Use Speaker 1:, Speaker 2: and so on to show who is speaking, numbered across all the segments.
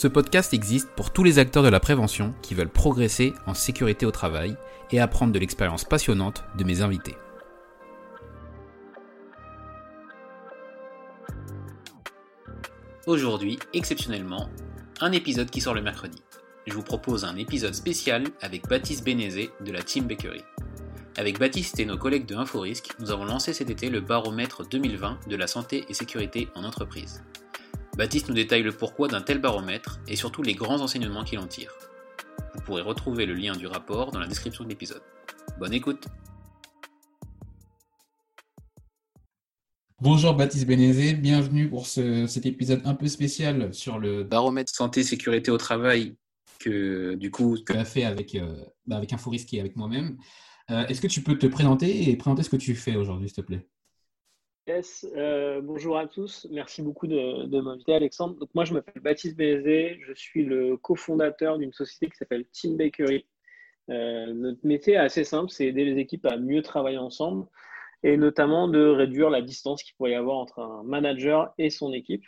Speaker 1: Ce podcast existe pour tous les acteurs de la prévention qui veulent progresser en sécurité au travail et apprendre de l'expérience passionnante de mes invités. Aujourd'hui, exceptionnellement, un épisode qui sort le mercredi. Je vous propose un épisode spécial avec Baptiste Bénézé de la Team Bakery. Avec Baptiste et nos collègues de InfoRisque, nous avons lancé cet été le baromètre 2020 de la santé et sécurité en entreprise. Baptiste nous détaille le pourquoi d'un tel baromètre et surtout les grands enseignements qu'il en tire. Vous pourrez retrouver le lien du rapport dans la description de l'épisode. Bonne écoute Bonjour Baptiste Bénézé, bienvenue pour cet épisode un peu spécial sur le baromètre santé sécurité au travail que du coup tu as fait avec, euh, bah, avec InfoRisque et avec moi-même. Euh, est-ce que tu peux te présenter et présenter ce que tu fais aujourd'hui, s'il te plaît?
Speaker 2: Yes, euh, bonjour à tous. Merci beaucoup de, m'inviter, Alexandre. Donc, moi, je m'appelle Baptiste Bézé. Je suis le cofondateur d'une société qui s'appelle Team Bakery. Euh, notre métier est assez simple, c'est aider les équipes à mieux travailler ensemble et notamment de réduire la distance qu'il pourrait y avoir entre un manager et son équipe.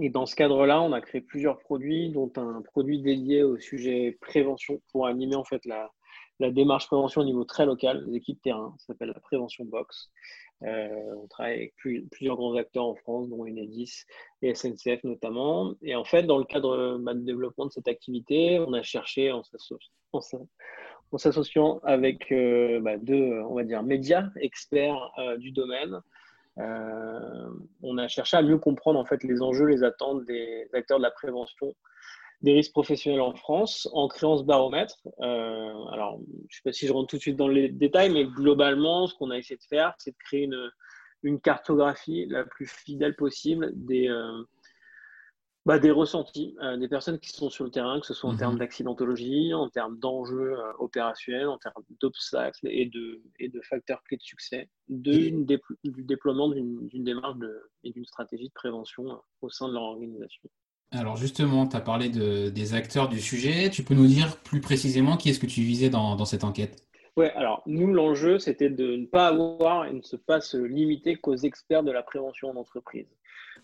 Speaker 2: Et dans ce cadre-là, on a créé plusieurs produits, dont un produit dédié au sujet prévention pour animer en fait la, la démarche prévention au niveau très local, les équipes terrain, ça s'appelle la prévention box. Euh, on travaille avec plusieurs grands acteurs en France, dont Enedis et SNCF notamment. Et en fait, dans le cadre bah, de développement de cette activité, on a cherché en s'associant avec euh, bah, deux, on va dire, médias experts euh, du domaine. on a cherché à mieux comprendre en fait les enjeux, les attentes des acteurs de la prévention des risques professionnels en France en créant ce baromètre. Euh, alors, je ne sais pas si je rentre tout de suite dans les détails, mais globalement, ce qu'on a essayé de faire, c'est de créer une, une, cartographie la plus fidèle possible des, euh, bah, des ressentis euh, des personnes qui sont sur le terrain, que ce soit en termes mhm. d'accidentologie, en termes d'enjeux opérationnels, en termes d'obstacles et de, et de facteurs clés de succès du déploiement d'une démarche et d'une stratégie de prévention au sein de leur organisation.
Speaker 1: Alors justement, tu as parlé de, des acteurs du sujet. Tu peux nous dire plus précisément qui est-ce que tu visais dans, cette enquête?
Speaker 2: Oui, alors nous, l'enjeu, c'était de ne pas avoir et ne se pas se limiter qu'aux experts de la prévention en entreprise.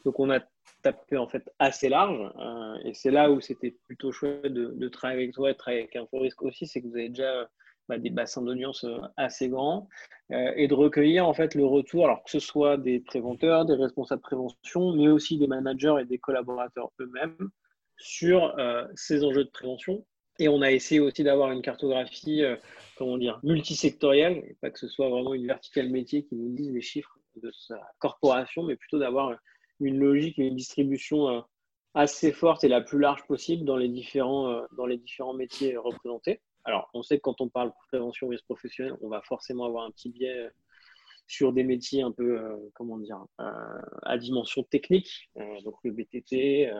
Speaker 2: Donc on a tapé en fait assez large euh, et c'est là où c'était plutôt chouette de, de, travailler avec toi et de travailler avec InfoRisque aussi, c'est que vous avez déjà bah, des bassins d'audience euh, assez grands euh, et de recueillir en fait le retour, alors que ce soit des préventeurs, des responsables de prévention, mais aussi des managers et des collaborateurs eux-mêmes sur euh, ces enjeux de prévention. Et on a essayé aussi d'avoir une cartographie, comment dire, multisectorielle, pas que ce soit vraiment une verticale métier qui nous dise les chiffres de sa corporation, mais plutôt d'avoir une logique et une distribution assez forte et la plus large possible dans les différents métiers représentés. Alors, on sait que quand on parle prévention risque professionnel, on va forcément avoir un petit biais euh, sur des métiers un peu, euh, comment dire, euh, à dimension technique, donc le BTP,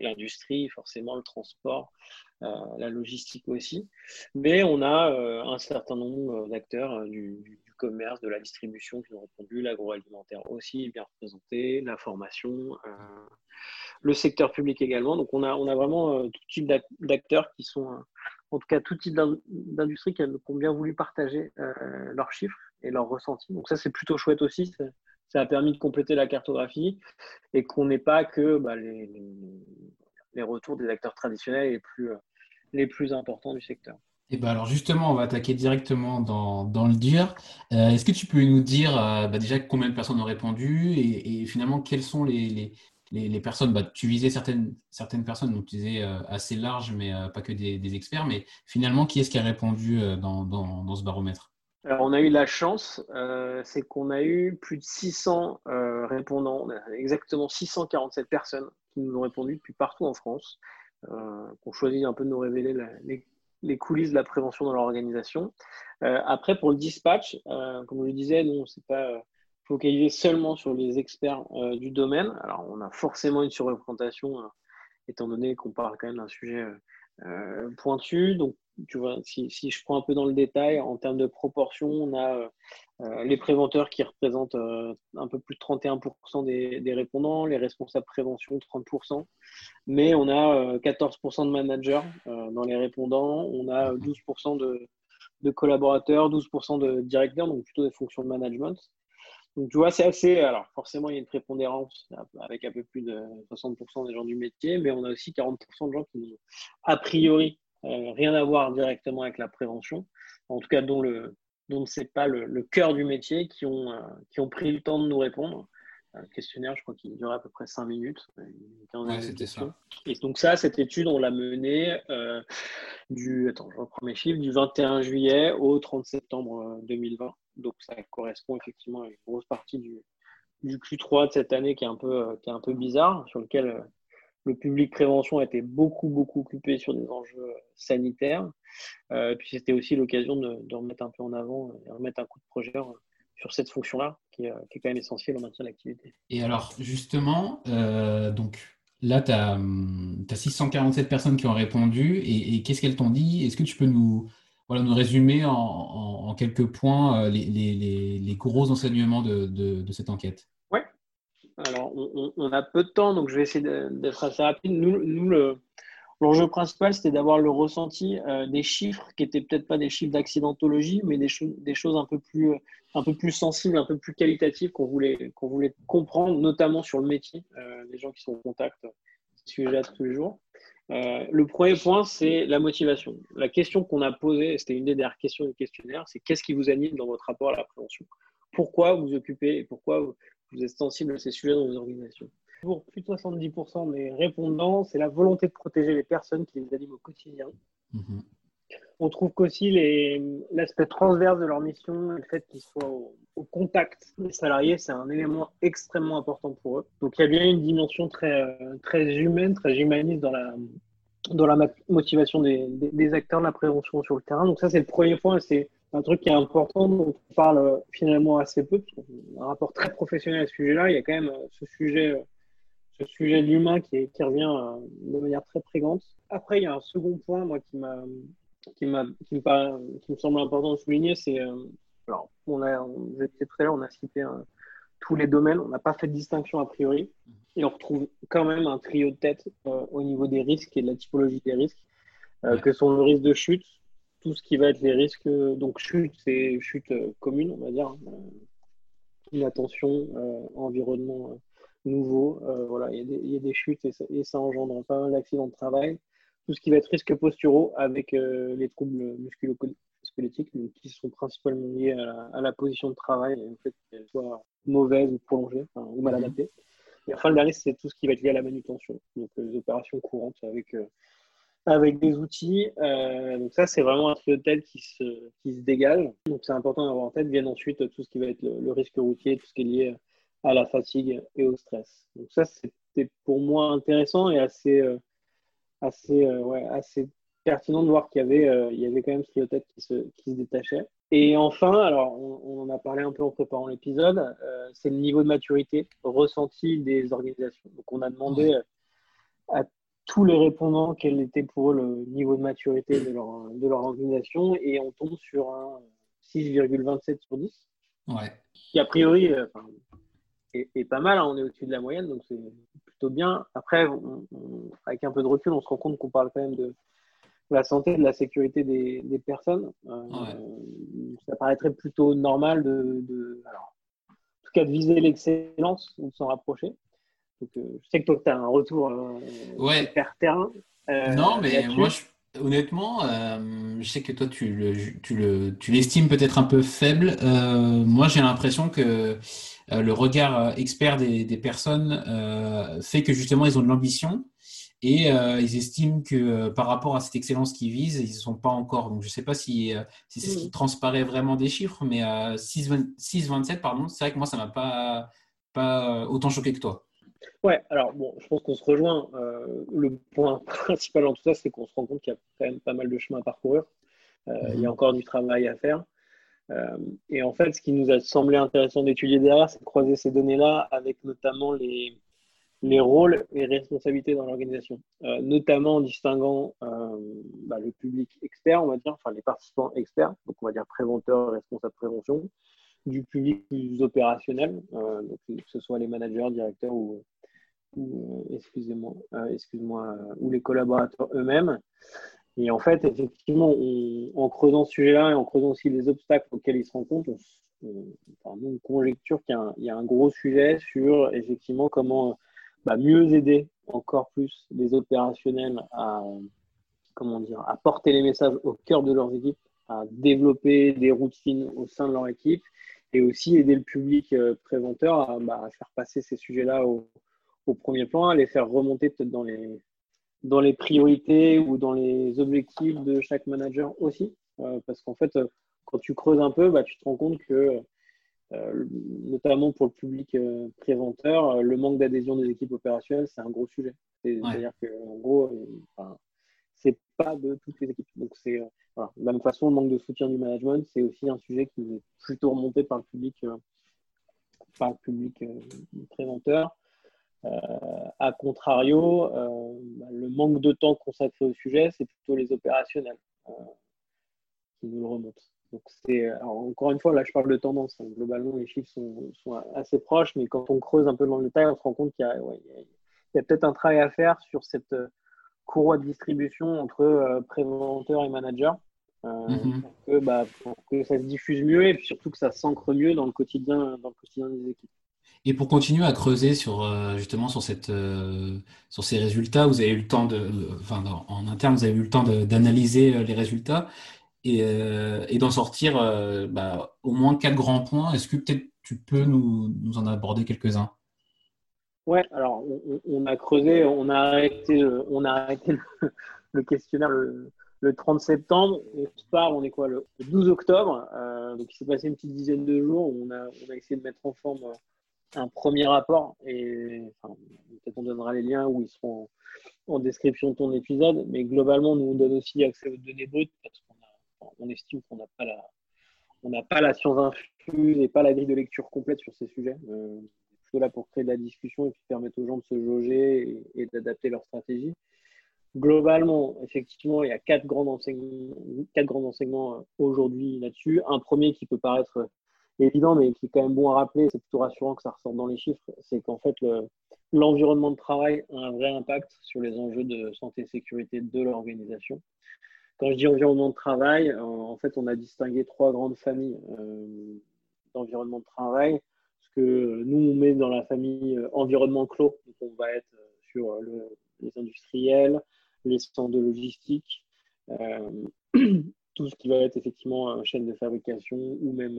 Speaker 2: l'industrie, forcément le transport, la logistique aussi. Mais on a un certain nombre d'acteurs du, commerce, de la distribution qui ont répondu, l'agroalimentaire aussi bien représenté, la formation, le secteur public également. Donc on a, on a vraiment tout type d'acteurs qui sont en tout cas tout type d'industrie qui, ont bien voulu partager euh, leurs chiffres et leurs ressentis. Donc ça, c'est plutôt chouette aussi. Ça, a permis de compléter la cartographie et qu'on n'ait pas que bah, les, retours des acteurs traditionnels les plus, les plus importants du secteur.
Speaker 1: Et ben alors justement, on va attaquer directement dans, dans le dur. Euh, est-ce que tu peux nous dire bah, déjà combien de personnes ont répondu et, finalement quelles sont les, les, personnes bah, Tu visais certaines, certaines personnes, donc tu disais assez large, mais pas que des, experts. Mais finalement, qui est-ce qui a répondu dans, dans, dans ce baromètre?
Speaker 2: On a eu la chance, euh, c'est qu'on a eu plus de 600 euh, répondants, exactement 647 personnes qui nous ont répondu depuis partout en France, euh, qui ont choisi un peu de nous révéler les, coulisses de la prévention dans leur organisation. Euh, après, pour le dispatch, comme je le disais, nous, s'est pas focalisé seulement sur les experts du domaine. Alors, on a forcément une surreprésentation, étant donné qu'on parle quand même d'un sujet pointu. Donc, tu vois, si, je prends un peu dans le détail, en termes de proportion, on a euh, euh, les préventeurs qui représentent euh, un peu plus de 31% des, répondants, les responsables prévention 30%, mais on a 14% de managers dans les répondants, on a 12% de, de, collaborateurs, 12% de directeurs, donc plutôt des fonctions de management. Donc tu vois, c'est assez. Alors forcément, il y a une prépondérance avec un peu plus de 60% des gens du métier, mais on a aussi 40% de gens qui, a priori, euh, rien à voir directement avec la prévention, en tout cas dont le dont pas le, cœur du métier, qui ont, euh, qui ont pris le temps de nous répondre. Un questionnaire, je crois qu'il durait à peu près 5 minutes.
Speaker 1: Ouais, c'était ça.
Speaker 2: Et donc ça, cette étude, on l'a menée euh, du, attends, je reprends mes chiffres, du 21 juillet au 30 septembre 2020. Donc ça correspond effectivement à une grosse partie du, du Q3 de cette année qui est un peu, qui est un peu bizarre, sur lequel le public prévention été beaucoup, beaucoup occupé sur des enjeux sanitaires. Euh, puis c'était aussi l'occasion de, remettre un peu en avant et remettre un coup de projet sur cette fonction-là, qui, est quand même essentielle en maintien de l'activité.
Speaker 1: Et alors, justement, euh, donc là, tu as, 647 personnes qui ont répondu. Et, qu'est-ce qu'elles t'ont dit? Est-ce que tu peux nous, voilà, nous résumer en, quelques points euh, les, gros enseignements de cette enquête?
Speaker 2: Alors, on, a peu de temps, donc je vais essayer d'être assez rapide. Nous, l'enjeu principal, c'était d'avoir le ressenti euh, des chiffres qui n'étaient peut-être pas des chiffres d'accidentologie, mais des, des, choses un peu, plus, un peu plus sensibles, un peu plus qualitatives qu'on voulait, qu'on voulait comprendre, notamment sur le métier, euh, des gens qui sont en contact, sujet tous les jours. Euh, le premier point, c'est la motivation. La question qu'on a posée, c'était une des dernières questions du questionnaire, c'est qu'est-ce qui vous anime dans votre rapport à la prévention Pourquoi vous occupez et pourquoi vous êtes sensible à ces sujets dans vos organisations? Pour plus de 70% des répondants, c'est la volonté de protéger les personnes qui les animent au quotidien. Mhm. On trouve qu'aussi l'aspect transverse de leur mission, le fait qu'ils soient au, contact des salariés, c'est un élément extrêmement important pour eux. Donc il y a bien une dimension très, très humaine, très humaniste dans la, dans la motivation des, des acteurs de la prévention sur le terrain. Donc ça, c'est le premier point. C'est un truc qui est important, dont on parle euh, finalement assez peu, parce qu'on a un rapport très professionnel à ce sujet-là. Il y a quand même euh, ce sujet, euh, ce sujet de l'humain qui, qui, revient de manière très présente. Après, il y a un second point, moi, qui m'a, qui m'a, qui me, qui me semble important de souligner, c'est, alors, on a, là, on a cité tous les domaines, on n'a pas fait de distinction a priori, et on retrouve quand même un trio de tête au niveau des risques et de la typologie des risques, que sont le risque de chute, tout ce qui va être les risques. Donc, chute, c'est chute euh, commune, on va dire. Inattention, euh, environnement euh, nouveau. voilà, il y, a des chutes et ça, engendre pas mal d'accidents de travail. Tout ce qui va être risques posturaux avec les troubles musculo-squelettiques, qui sont principalement liés à la, position de travail, le fait qu'elle soit mauvaise ou prolongée ou mal mhm. adaptée. Et enfin, le dernier, c'est tout ce qui va être lié à la manutention, donc les opérations courantes avec avec des outils. Euh, donc ça, c'est vraiment un trio de tête qui se, qui se dégage. Donc c'est important d'avoir en tête. Viennent ensuite tout ce qui va être le, risque routier, tout ce qui est lié à la fatigue et au stress. Donc ça, c'était pour moi intéressant et assez, euh, assez, euh, ouais, assez pertinent de voir qu'il y avait, il y avait quand même ce tête qui se, qui se détachait. Et enfin, alors on, en a parlé un peu en préparant l'épisode, c'est le niveau de maturité ressenti des organisations. Donc on a demandé à tous les répondants quel était pour eux le niveau de maturité de leur, de leur organisation et on tombe sur un 6,27 sur 10.
Speaker 1: Ouais.
Speaker 2: Qui a priori euh, est, pas mal, hein, on est au-dessus de la moyenne, donc c'est plutôt bien. Après, avec un peu de recul, on se rend compte qu'on parle quand même de la santé de la sécurité des, des personnes. Euh, ça paraîtrait plutôt normal de, de alors, en tout cas de viser l'excellence ou de s'en rapprocher. Donc, euh, je sais que toi, tu as un retour euh,
Speaker 1: ouais.
Speaker 2: terrain.
Speaker 1: Euh, non, mais moi, je, Honnêtement, je sais que toi, tu, le, tu, l'estimes peut-être un peu faible. moi, j'ai l'impression que le regard expert des, des personnes fait que justement, ils ont de l'ambition et euh, ils estiment que euh, par rapport à cette excellence qu'ils visent, ils ne sont pas encore. Donc je ne sais pas si, euh, c'est ce qui mm. transparaît vraiment des chiffres, mais 6,27, pardon, c'est vrai que moi, ça ne m'a pas, pas autant choqué que toi.
Speaker 2: Ouais, alors bon, je pense qu'on se rejoint. le point principal en tout ça, c'est qu'on se rend compte qu'il y a quand même pas mal de chemin à parcourir. Il y a mm. encore du travail à faire. et en fait, ce qui nous a semblé intéressant d'étudier derrière, c'est de croiser ces données-là avec notamment les, les rôles et responsabilités dans l'organisation, euh, notamment en distinguant euh, bah, le public expert, on va dire, enfin les participants experts, donc on va dire préventeurs, responsables de prévention, du public plus opérationnel, euh, donc, que ce soit les managers, directeurs ou, excusez-moi, excuse-moi, ou les collaborateurs eux-mêmes. Et en fait, effectivement, en creusant ce sujet-là et en creusant aussi les obstacles auxquels ils se rencontrent, on, on, conjecture qu'il y, a un gros sujet sur effectivement comment bah, mieux aider encore plus les opérationnels à, comment dire, à porter les messages au cœur de leurs équipes, à développer des routes fines au sein de leur équipe et aussi aider le public euh, préventeur à, bah, faire passer ces sujets-là au, premier plan, à les faire remonter peut-être dans les, dans les priorités ou dans les objectifs de chaque manager aussi. Euh, parce qu'en fait, euh, quand tu creuses un peu, bah, tu te rends compte que euh, notamment pour le public euh, préventeur, le manque d'adhésion des équipes opérationnelles, c'est un gros sujet. C'est-à-dire qu'en gros, c'est pas de toutes les équipes. Donc, c'est voilà. de la même façon, le manque de soutien du management, c'est aussi un sujet qui est plutôt remonté par le public, par le public préventeur. a contrario, le manque de temps consacré au sujet, c'est plutôt les opérationnels qui nous le remontent. Donc c'est encore une fois là je parle de tendance. Hein. Globalement les chiffres sont, assez proches, mais quand on creuse un peu dans le détail, on se rend compte qu'il y a, peut-être un travail à faire sur cette euh, courroie de distribution entre euh, préventeur et manager. Euh, mm-hmm. bah, pour, que, ça se diffuse mieux et surtout que ça s'ancre mieux dans le quotidien, dans le quotidien des équipes.
Speaker 1: Et pour continuer à creuser sur justement sur cette sur ces résultats, vous avez eu le temps de, enfin en interne, vous avez eu le temps d'analyser les résultats. Euh, et, d'en sortir euh, bah, au moins quatre grands points. Est-ce que peut-être tu peux nous, en aborder quelques-uns?
Speaker 2: Ouais, alors on, a creusé, on a arrêté, on arrêté le, questionnaire le, 30 septembre. Et part, on est quoi, le 12 octobre. Euh, donc il s'est passé une petite dizaine de jours. On a, on a essayé de mettre en forme un premier rapport. Et peut-être on donnera les liens où ils seront en, description de ton épisode. Mais globalement, nous on donne aussi accès aux données brutes parce qu'on on estime qu'on n'a pas la, on n'a pas la science infuse et pas la grille de lecture complète sur ces sujets. Euh, là pour créer de la discussion et puis permettre aux gens de se jauger et, d'adapter leur stratégie. Globalement, effectivement, il y a quatre grands enseignements, euh, aujourd'hui là-dessus. Un premier qui peut paraître évident, mais qui est quand même bon à rappeler, c'est plutôt rassurant que ça ressorte dans les chiffres, c'est qu'en fait, l'environnement de travail a un vrai impact sur les enjeux de santé et sécurité de l'organisation. Quand je dis environnement de travail, euh, en fait, on a distingué trois grandes familles euh, d'environnement de travail. Que nous, on met dans la famille euh, environnement clos. Donc, on va être sur les industriels, les centres de logistique, tout ce qui va être effectivement chaîne de fabrication ou même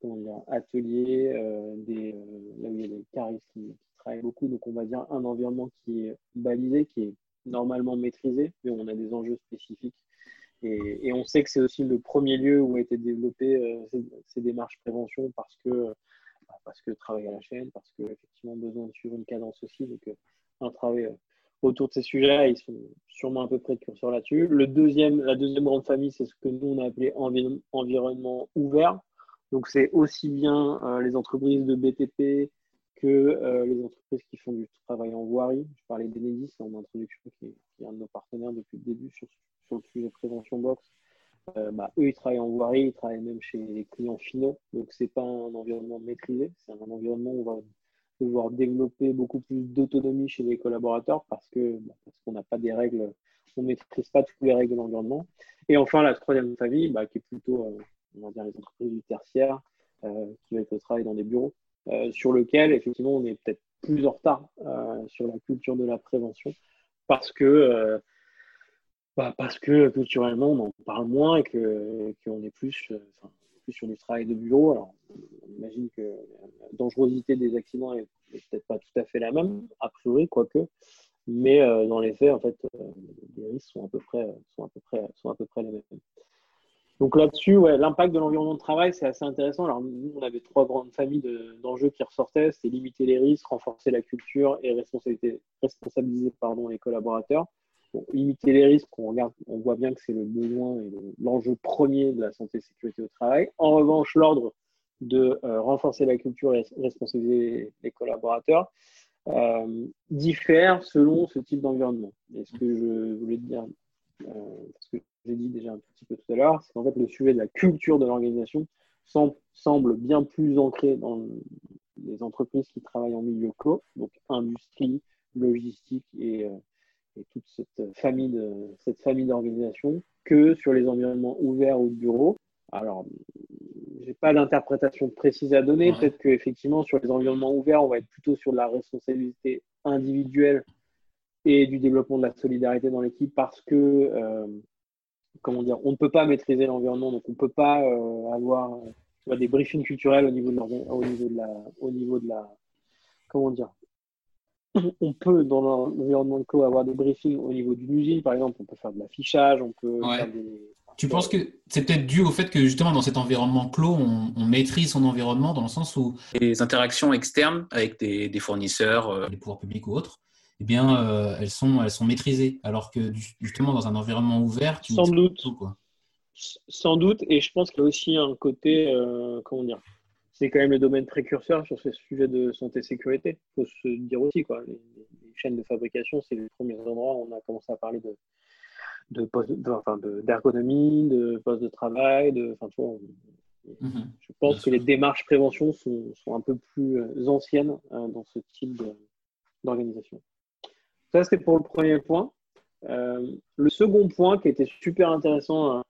Speaker 2: comment atelier, là où il y a des caristes qui, travaillent beaucoup. Donc, on va dire un environnement qui est balisé, qui est normalement maîtrisé, mais on a des enjeux spécifiques et, on sait que c'est aussi le premier lieu où a été développé euh, ces, démarches prévention parce que, parce que travail à la chaîne, parce qu'effectivement besoin de suivre une cadence aussi. Donc, euh, un travail euh, autour de ces sujets ils sont sûrement un peu précurseurs là-dessus. Le deuxième, la deuxième grande famille, c'est ce que nous, on a appelé environnement ouvert. Donc, c'est aussi bien les entreprises de BTP que les entreprises qui font du travail en voirie. Je parlais d'Enedis en introduction, qui est, qui est, un de nos partenaires depuis le début sur, sur le sujet prévention box, euh, bah, eux, ils travaillent en voirie, ils travaillent même chez les clients finaux. Donc, ce n'est pas un environnement maîtrisé, c'est un environnement où on va devoir développer beaucoup plus d'autonomie chez les collaborateurs parce bah, qu'on n'a pas des règles, on ne maîtrise pas toutes les règles de l'environnement. Et enfin, la troisième famille, bah, qui est plutôt, euh, les entreprises du tertiaire, euh, qui va être le travail dans des bureaux, sur lequel, effectivement, on est peut-être plus en retard sur la culture de la prévention parce que bah, Parce que culturellement, on en parle moins et qu'on est plus, plus sur du travail de bureau. Alors, on imagine que la dangerosité des accidents est, peut-être pas tout à fait la même, a priori, quoique. Mais dans les faits, en fait, les risques sont à peu près, sont à peu près, sont à peu près les mêmes. Donc là-dessus, ouais, l'impact de l'environnement de travail, c'est assez intéressant. Alors nous, on avait trois grandes familles d'enjeux qui ressortaient. C'était limiter les risques, renforcer la culture et responsabiliser pardon, les collaborateurs. Limiter les risques, on, voit bien que c'est le besoin et l'enjeu premier de la santé et sécurité au travail. En revanche, l'ordre de euh, renforcer la culture et responsabiliser les collaborateurs euh, diffère selon ce type d'environnement. Et ce que je voulais dire, euh, parce que j'ai dit déjà un petit peu tout à l'heure, c'est qu'en fait, le sujet de la culture de l'organisation semble bien plus ancré dans les entreprises qui travaillent en milieu clos, donc industrie, logistique et, euh, toute cette famille de cette famille d'organisations, que sur les environnements ouverts ou de bureaux. Alors, j'ai pas d'interprétation précise à donner. Peut-être qu'effectivement, sur les environnements ouverts, on va être plutôt sur de la responsabilité individuelle et du développement de la solidarité dans l'équipe parce que euh, comment dire, on ne peut pas maîtriser l'environnement, donc on ne peut pas euh, avoir des briefings culturels au niveau de, au niveau de la, au niveau de la, comment dire, on peut dans l'environnement de co avoir des briefings au niveau d'une usine, par exemple, on peut faire de l'affichage, on peut faire des...
Speaker 1: Tu penses que c'est peut-être dû au fait que justement dans cet environnement clos, on, maîtrise son environnement dans le sens où les interactions externes avec des, des fournisseurs, euh, les pouvoirs publics ou autres, eh bien, euh, elles, sont, elles sont maîtrisées. Alors que justement, dans un environnement ouvert, tu
Speaker 2: Sans doute. Tout, quoi. Sans doute. Et je pense qu'il y a aussi un côté, euh, comment dire, c'est quand même le domaine précurseur sur ce sujet de santé-sécurité. Il faut se dire aussi, quoi. Les, chaînes de fabrication, c'est les premiers endroits où on a commencé à parler de d'ergonomie, de, de, poste de travail, de, enfin, tu vois, mhm. je pense que les démarches prévention sont, sont, un peu plus euh, anciennes dans ce type d'organisation. Ça, c'était pour le premier point. Euh, le second point qui était super intéressant à,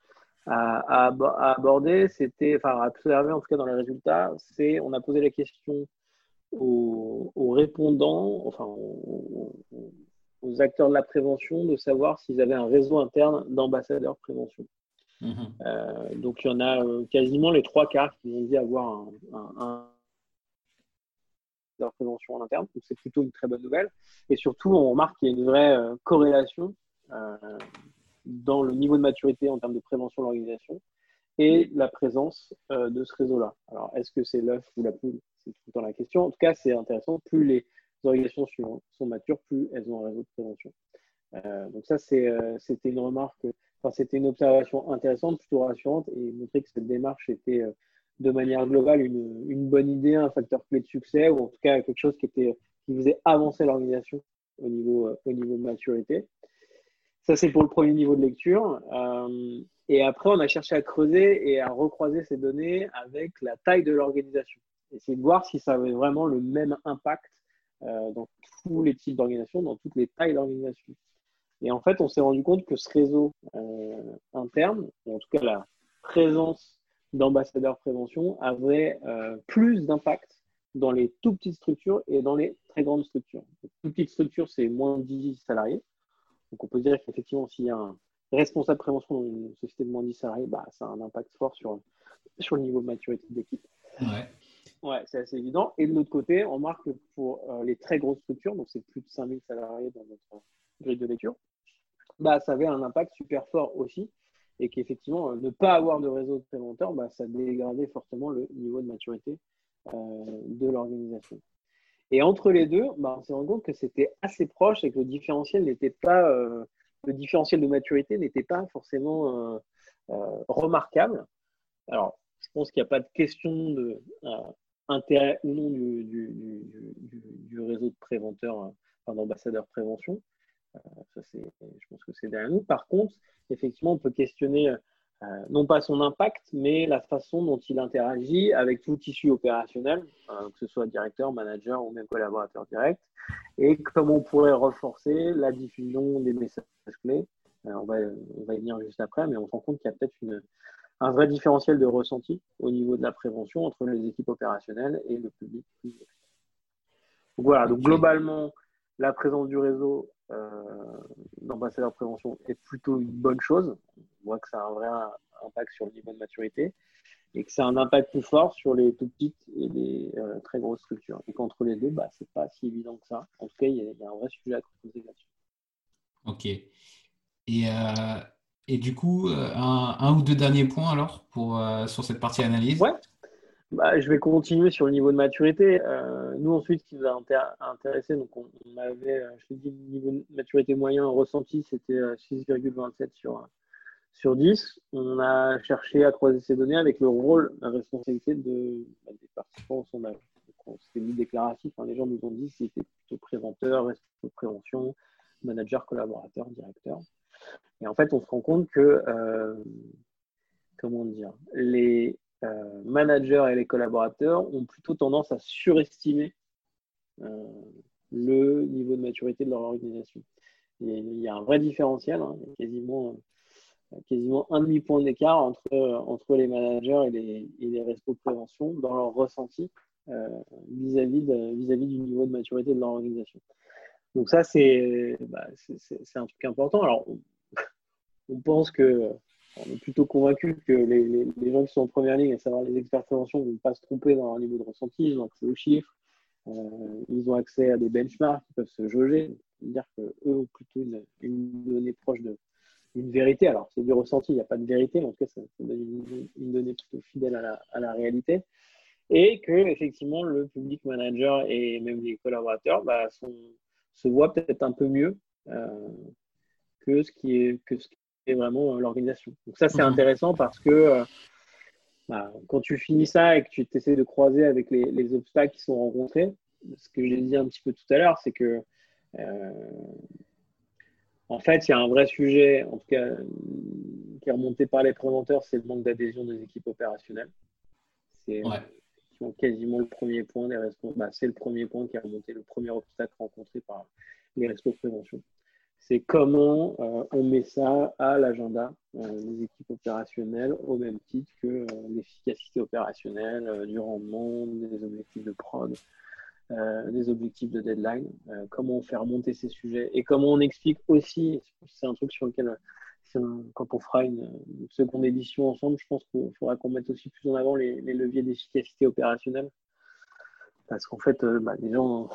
Speaker 2: aborder, c'était, enfin à observer en tout cas dans les résultats, c'est on a posé la question aux, répondants, enfin aux, acteurs de la prévention, de savoir s'ils avaient un réseau interne d'ambassadeurs prévention. Mhm. Euh, donc il y en a euh, quasiment les trois quarts qui ont dit avoir un leur prévention en interne. Donc c'est plutôt une très bonne nouvelle. Et surtout, on remarque qu'il y a une vraie euh, corrélation euh, dans le niveau de maturité en termes de prévention de l'organisation et la présence euh, de ce réseau-là. Alors, est-ce que c'est l'œuf ou la poule? C'est tout le temps la question. En tout cas, c'est intéressant. Plus les organisations sont matures, plus elles ont un réseau de prévention. donc ça, c'était une remarque, enfin, c'était une observation intéressante, plutôt rassurante, et montrer que cette démarche était de manière globale une, une, bonne idée, un facteur clé de succès, ou en tout cas quelque chose qui, était, qui faisait avancer l'organisation au niveau, euh, au niveau de maturité. Ça, c'est pour le premier niveau de lecture. Euh, et après, on a cherché à creuser et à recroiser ces données avec la taille de l'organisation. Essayer de voir si ça avait vraiment le même impact euh, dans tous les types d'organisations, dans toutes les tailles d'organisation. Et en fait, on s'est rendu compte que ce réseau interne, ou en tout cas la présence d'ambassadeurs prévention avait euh, plus d'impact dans les tout petites structures et dans les très grandes structures. Les tout petites structures, c'est moins de 10 salariés. Donc on peut dire qu'effectivement, s'il y a un responsable prévention dans une société de moins de 10 salariés, bah, ça a un impact fort sur, sur le niveau de maturité de l'équipe. Ouais. Ouais, c'est assez évident. Et de l'autre côté, on remarque que pour euh, les très grosses structures, donc c'est plus de 5000 salariés dans notre grille de lecture, bah, ça avait un impact super fort aussi et qu'effectivement, euh, ne pas avoir de réseau de préventeurs, bah, ça dégradait fortement le niveau de maturité euh, de l'organisation. Et entre les deux, bah, on s'est rendu compte que c'était assez proche et que le différentiel n'était pas, euh, le différentiel de maturité n'était pas forcément remarquable. Alors, je pense qu'il n'y a pas de question de intérêt ou non du, réseau de préventeurs, enfin, d'ambassadeurs prévention. Ça, je pense que c'est derrière nous. Par contre, effectivement, on peut questionner euh, non pas son impact, mais la façon dont il interagit avec tout le tissu opérationnel, euh, que ce soit directeur, manager ou même collaborateur direct, et comment on pourrait renforcer la diffusion des messages clés. Euh, on, va, on va y venir juste après, mais on se rend compte qu'il y a peut-être un vrai différentiel de ressenti au niveau de la prévention entre les équipes opérationnelles et le public. Donc voilà, donc globalement, la présence du réseau d'ambassadeurs de prévention est plutôt une bonne chose. On voit que ça a un vrai impact sur le niveau de maturité et que c'est un impact plus fort sur les tout petites et les euh, très grosses structures. Et qu'entre les deux, bah, c'est pas si évident que ça. En tout cas, il y, a, un vrai sujet à creuser là-dessus.
Speaker 1: Ok. Et, euh, et du coup, euh, un, un, ou deux derniers points alors pour, sur cette partie analyse?
Speaker 2: Ouais. Bah, je vais continuer sur le niveau de maturité. nous, ensuite, ce qui nous a intéressé, donc on, avait, je te dis, le niveau de maturité moyen ressenti, c'était 6,27 sur sur 10, on a cherché à croiser ces données avec le rôle, la responsabilité de, bah, des participants au sondage. C'était mis déclaratif. Hein. Les gens nous ont dit s'ils étaient plutôt préventeurs, responsable de prévention, manager, collaborateur, directeur. Et en fait, on se rend compte que, euh, comment dire, les euh, managers et les collaborateurs ont plutôt tendance à surestimer euh, le niveau de maturité de leur organisation. il y a un vrai différentiel, hein, quasiment quasiment un demi-point d'écart entre, les managers et les, et les prévention dans leur ressenti euh, vis-à-vis vis -vis du niveau de maturité de leur organisation. Donc ça, c'est bah, un truc important. Alors, on, pense que, on est plutôt convaincu que les, les, gens qui sont en première ligne, à savoir les experts prévention, ne vont pas se tromper dans leur niveau de ressenti, ils ont accès aux chiffres, euh, ils ont accès à des benchmarks qui peuvent se jauger, dire qu'eux ont plutôt une, une donnée proche de, une vérité. Alors, c'est du ressenti, il n'y a pas de vérité, mais en tout cas, ça, donne une, donnée plutôt fidèle à la, réalité. Et que, effectivement, le public manager et même les collaborateurs bah, se voient peut-être un peu mieux euh, que, ce qui est, que vraiment l'organisation. Donc, ça, c'est mhm. intéressant parce que euh, bah, quand tu finis ça et que tu essaies de croiser avec les, les, obstacles qui sont rencontrés, ce que j'ai dit un petit peu tout à l'heure, c'est que euh, en fait, il y a un vrai sujet, en tout cas, qui est remonté par les préventeurs, c'est le manque d'adhésion des équipes opérationnelles. C'est quasiment le premier point des bah, c'est le premier point qui a remonté, le premier obstacle rencontré par les restos de prévention. C'est comment euh, on met ça à l'agenda euh, des équipes opérationnelles au même titre que euh, l'efficacité opérationnelle, du rendement, des objectifs de prod, euh, des objectifs de deadline, euh, comment faire monter ces sujets et comment on explique aussi, c'est un truc sur lequel, quand on fera une, seconde édition ensemble, je pense qu'il faudra qu'on mette aussi plus en avant les, leviers d'efficacité opérationnelle. Parce qu'en fait, euh, bah, les gens,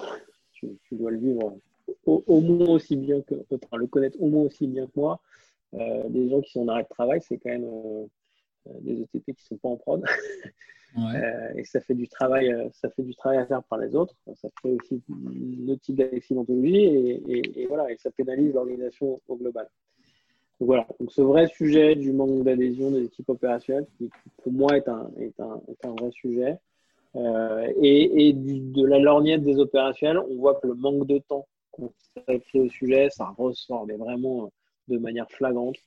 Speaker 2: tu, dois le vivre au, moins aussi bien que, enfin, le connaître au moins aussi bien que moi. des gens qui sont en arrêt de travail, c'est quand même des ETP qui ne sont pas en prod. Euh, et ça fait du travail, euh, ça fait du travail à faire par les autres. Ça fait aussi autre type d'accidentologie et, et, voilà, et ça pénalise l'organisation au global. Donc voilà. Donc ce vrai sujet du manque d'adhésion des équipes opérationnelles, qui pour moi est un, est un, est un vrai sujet, euh, et, et de la lorgnette des opérationnels, on voit que le manque de temps consacré au sujet, ça ressort, mais vraiment de manière flagrante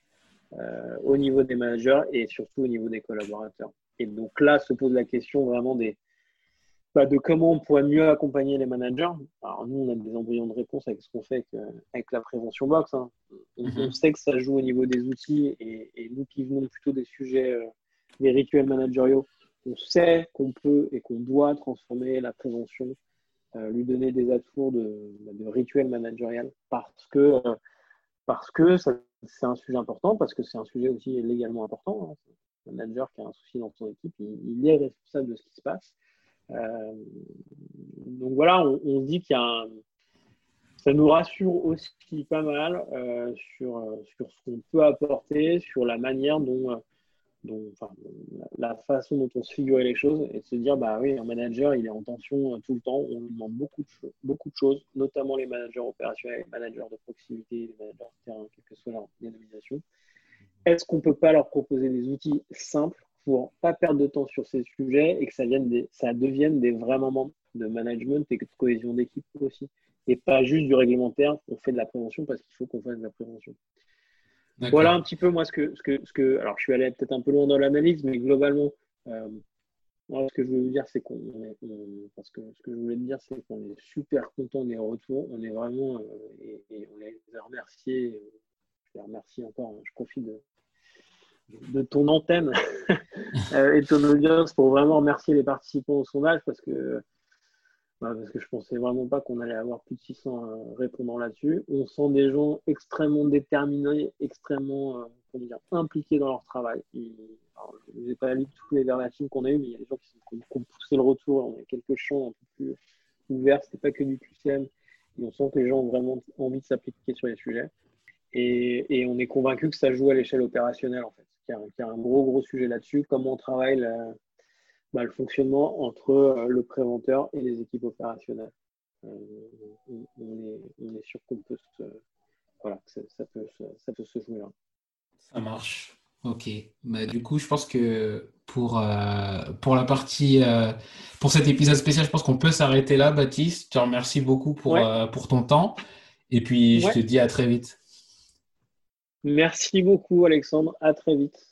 Speaker 2: au niveau des managers et surtout au niveau des collaborateurs. Et donc là se pose la question vraiment des, bah, de comment on pourrait mieux accompagner les managers. Alors nous, on a des embryons de réponse avec ce qu'on fait avec, la prévention box. Hein. Mhm. On, sait que ça joue au niveau des outils et, nous qui venons plutôt des sujets, euh, des rituels managériaux, on sait qu'on peut et qu'on doit transformer la prévention, euh, lui donner des atours de, de rituel managérial parce que, euh, parce que c'est un sujet important, parce que c'est un sujet aussi légalement important. Hein manager qui a un souci dans son équipe, il, est responsable de ce qui se passe. Euh, donc voilà, on, se dit qu'il y a un, ça nous rassure aussi pas mal euh, sur, euh, sur ce qu'on peut apporter, sur la manière dont, la façon dont on se figurait les choses et de se dire, bah oui, un manager, il est en tension tout le temps, on lui demande beaucoup de, beaucoup de choses, notamment les managers opérationnels, les managers de proximité, les managers de terrain, quelle que soit leur dénomination est-ce qu'on ne peut pas leur proposer des outils simples pour pas perdre de temps sur ces sujets et que ça, ça devienne des vrais moments de management et de cohésion d'équipe aussi? Et pas juste du réglementaire, on fait de la prévention parce qu'il faut qu'on fasse de la prévention. Voilà un petit peu moi ce que, ce que, ce que alors je suis allé peut-être un peu loin dans l'analyse, mais globalement, euh, ce que je voulais dire, c'est qu'on parce que ce que je voulais dire, c'est qu'on est super content des retours, on est vraiment euh, et, on les a remerciés, je les remercie encore, je profite de, de ton antenne euh, et de ton audience pour vraiment remercier les participants au sondage parce que parce que je pensais vraiment pas qu'on allait avoir plus de 600 euh, répondants là-dessus. On sent des gens extrêmement déterminés, extrêmement dire, impliqués dans leur travail. je ne vous ai pas lu tous les verbatim qu'on a eu, mais il y a des gens qui, ont poussé le retour. On a quelques champs un peu plus ouverts, c'était pas que du QCM. Et on sent que les gens ont vraiment envie de s'appliquer sur les sujets. Et, on est convaincu que ça joue à l'échelle opérationnelle, en fait, qu'il y, a un gros, gros sujet là-dessus. Comment on travaille bah, le fonctionnement entre euh, le préventeur et les équipes opérationnelles. Euh, on, est, sûr qu'on peut se, voilà, ça, peut, ça, peut, se jouer là.
Speaker 1: Ça marche. Ok. Bah, du coup, je pense que pour, euh, pour la partie, pour cet épisode spécial, je pense qu'on peut s'arrêter là, Baptiste. Je te remercie beaucoup pour, pour ton temps. Et puis, je te dis à très vite.
Speaker 2: Merci beaucoup, Alexandre. À très vite.